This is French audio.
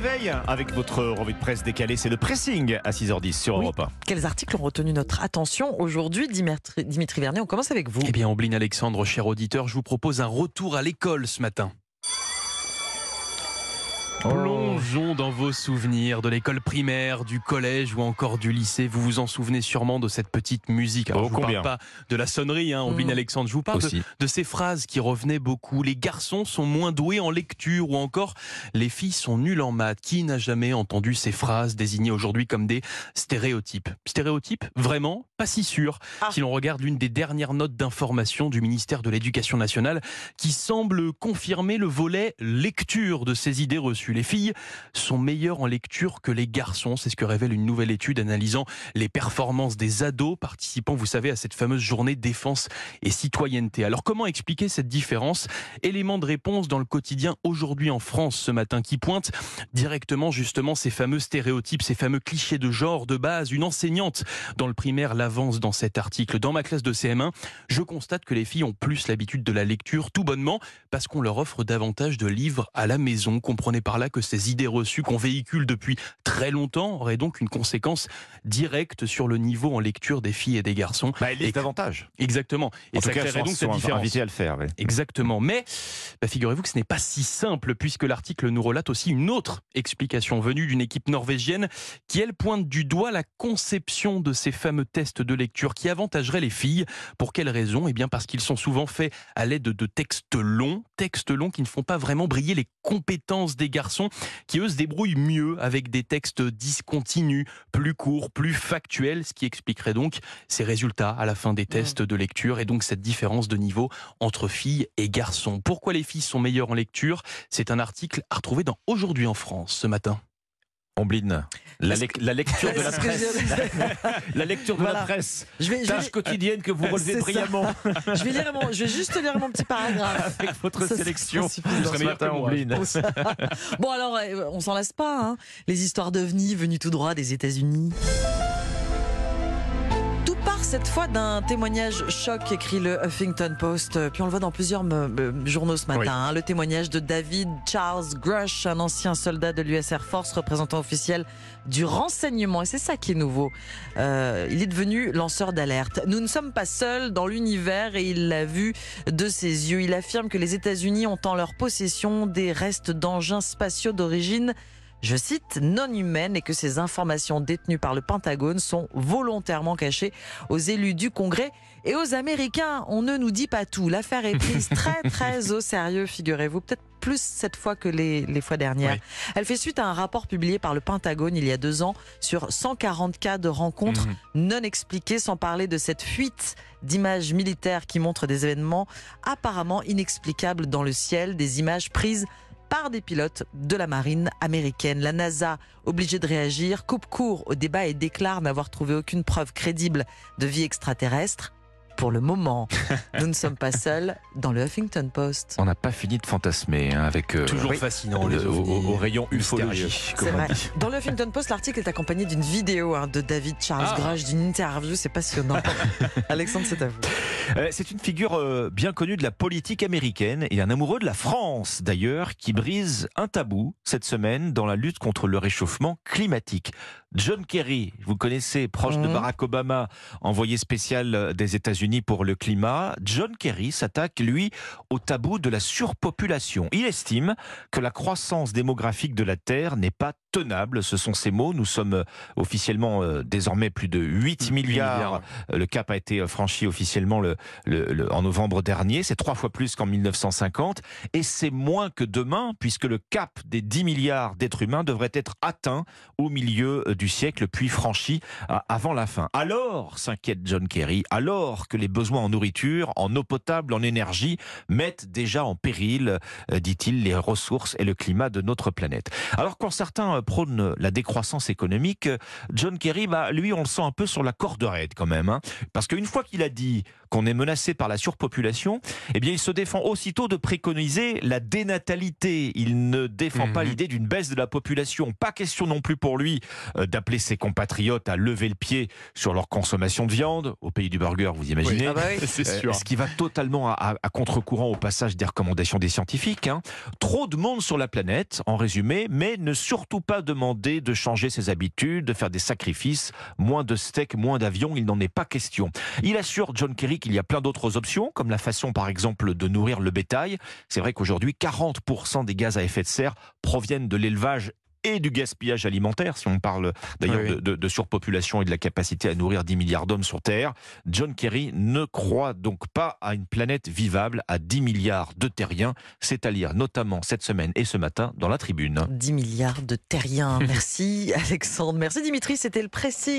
réveil avec votre revue de presse décalée. C'est le pressing à 6h10 sur Oui. Europe 1. Quels articles ont retenu notre attention aujourd'hui, Dimitri, Dimitri Vernet On commence avec vous. Eh bien, Ombline Alexandre, cher auditeur, je vous propose un retour à l'école ce matin. Plongeons dans vos souvenirs de l'école primaire, du collège ou encore du lycée. Vous vous en souvenez sûrement de cette petite musique. Alors, Oh, je vous parle pas de la sonnerie, hein, Ombline Mm. Alexandre. Je vous parle de ces phrases qui revenaient beaucoup. Les garçons sont moins doués en lecture ou encore les filles sont nulles en maths. Qui n'a jamais entendu ces phrases désignées aujourd'hui comme des stéréotypes? Stéréotypes Vraiment Pas si sûr. Ah. Si l'on regarde l'une des dernières notes d'information du ministère de l'Éducation nationale qui semble confirmer le volet lecture de ces idées reçues. Les filles sont meilleures en lecture que les garçons. C'est ce que révèle une nouvelle étude analysant les performances des ados participant, vous savez, à cette fameuse journée défense et citoyenneté. Alors comment expliquer cette différence? Élément de réponse dans le quotidien aujourd'hui en France ce matin qui pointe directement justement ces fameux stéréotypes, ces fameux clichés de genre de base. Une enseignante dans le primaire l'avance dans cet article. Dans ma classe de CM1, je constate que les filles ont plus l'habitude de la lecture tout bonnement parce qu'on leur offre davantage de livres à la maison. Comprenez par là que ces idées reçues qu'on véhicule depuis très longtemps auraient donc une conséquence directe sur le niveau en lecture des filles et des garçons. Bah, ils lisent davantage. Exactement. Et En tout ça cas, créerait donc cette différence. à le faire. Exactement. Mais bah, figurez-vous que ce n'est pas si simple puisque l'article nous relate aussi une autre explication venue d'une équipe norvégienne qui, elle, pointe du doigt la conception de ces fameux tests de lecture qui avantageraient les filles. Pour quelle raison? Eh bien parce qu'ils sont souvent faits à l'aide de textes longs, textes longs qui ne font pas vraiment briller les compétences des garçons qui, eux, se débrouillent mieux avec des textes discontinus, plus courts, plus factuels, ce qui expliquerait donc ces résultats à la fin des tests de lecture et donc cette différence de niveau entre filles et garçons. Pourquoi les filles sont meilleures en lecture? C'est un article à retrouver dans Aujourd'hui en France ce matin. Ombline, la, lec- la lecture de la presse. je- La lecture de la presse. Je vais, je, Tâche vais, quotidienne que vous relevez brillamment je vais lire mon- je vais juste lire mon petit paragraphe. avec votre Ça, sélection. Ce matin, Ombline. Bon alors, euh, on s'en lasse pas. hein. Les histoires d'ovnis venus tout droit des États-Unis. Cette fois d'un témoignage choc, écrit le Huffington Post. Euh, Puis on le voit dans plusieurs me- me- journaux ce matin. Oui. hein. Le témoignage de David Charles Grush, un ancien soldat de l'US Air Force, représentant officiel du renseignement. Et c'est ça qui est nouveau. Euh, il est devenu lanceur d'alerte. Nous ne sommes pas seuls dans l'univers et il l'a vu de ses yeux. Il affirme que les États-Unis ont en leur possession des restes d'engins spatiaux d'origine je cite, non humaine et que ces informations détenues par le Pentagone sont volontairement cachées aux élus du Congrès et aux Américains. On ne nous dit pas tout. L'affaire est prise très très au sérieux, figurez-vous. Peut-être plus cette fois que les, les fois dernières. Oui. Elle fait suite à un rapport publié par le Pentagone il y a deux ans sur 140 cas de rencontres Mhm. non expliquées, sans parler de cette fuite d'images militaires qui montrent des événements apparemment inexplicables dans le ciel, des images prises par des pilotes de la marine américaine. La NASA, obligée de réagir, coupe court au débat et déclare n'avoir trouvé aucune preuve crédible de vie extraterrestre. Pour le moment, nous ne sommes pas seuls dans le Huffington Post. On n'a pas fini de fantasmer hein, avec euh, Toujours oui, fascinant, le- les au, au- au rayon mystérieux. ufologie, C'est comme vrai. Dans le Huffington Post, l'article est accompagné d'une vidéo hein, de David Charles Ah. Grush, d'une interview. C'est passionnant. Alexandre, c'est à vous. Euh, C'est une figure euh, bien connue de la politique américaine et un amoureux de la France d'ailleurs qui brise un tabou cette semaine dans la lutte contre le réchauffement climatique. John Kerry, vous connaissez, proche de Mhm. Barack Obama, envoyé spécial des États-Unis pour le climat, John Kerry s'attaque, lui, au tabou de la surpopulation. Il estime que la croissance démographique de la Terre n'est pas tenable. Ce sont ses mots. Nous sommes euh, officiellement euh, désormais plus de 8 milliards milliards. euh, Le cap a été franchi officiellement le, le- le- en novembre dernier. C'est trois fois plus qu'en 1950. Et c'est moins que demain, puisque le cap des 10 milliards d'êtres humains devrait être atteint au milieu du siècle, puis franchi avant la fin. Alors, s'inquiète John Kerry, alors que les besoins en nourriture, en eau potable, en énergie mettent déjà en péril, dit-il, les ressources et le climat de notre planète. Alors quand certains certains prônent la décroissance économique, John Kerry, bah, lui, on le sent un peu sur la corde raide quand même. Hein. parce qu'une fois qu'il a dit qu'on est menacé par la surpopulation, eh bien, il se défend aussitôt de préconiser la dénatalité. Il ne défend pas mhm. l'idée d'une baisse de la population. Pas question non plus pour lui euh, d'appeler ses compatriotes à lever le pied sur leur consommation de viande au pays du burger, vous imaginez ah bah C'est euh, sûr. ce qui va totalement à, contre-courant au passage des recommandations des scientifiques. Hein. Trop de monde sur la planète, en résumé, mais ne surtout pas demander de changer ses habitudes, de faire des sacrifices, moins de steak, moins d'avions, il n'en est pas question. Il assure, John Kerry, qu'il y a plein d'autres options, comme la façon par exemple de nourrir le bétail. C'est vrai qu'aujourd'hui, 40% des gaz à effet de serre proviennent de l'élevage et du gaspillage alimentaire, si on parle d'ailleurs de, surpopulation et de la capacité à nourrir 10 milliards d'hommes sur Terre. John Kerry ne croit donc pas à une planète vivable à 10 milliards de terriens. C'est à lire notamment cette semaine et ce matin dans la tribune. 10 milliards de terriens. Merci Alexandre. Merci Dimitri, c'était le précis.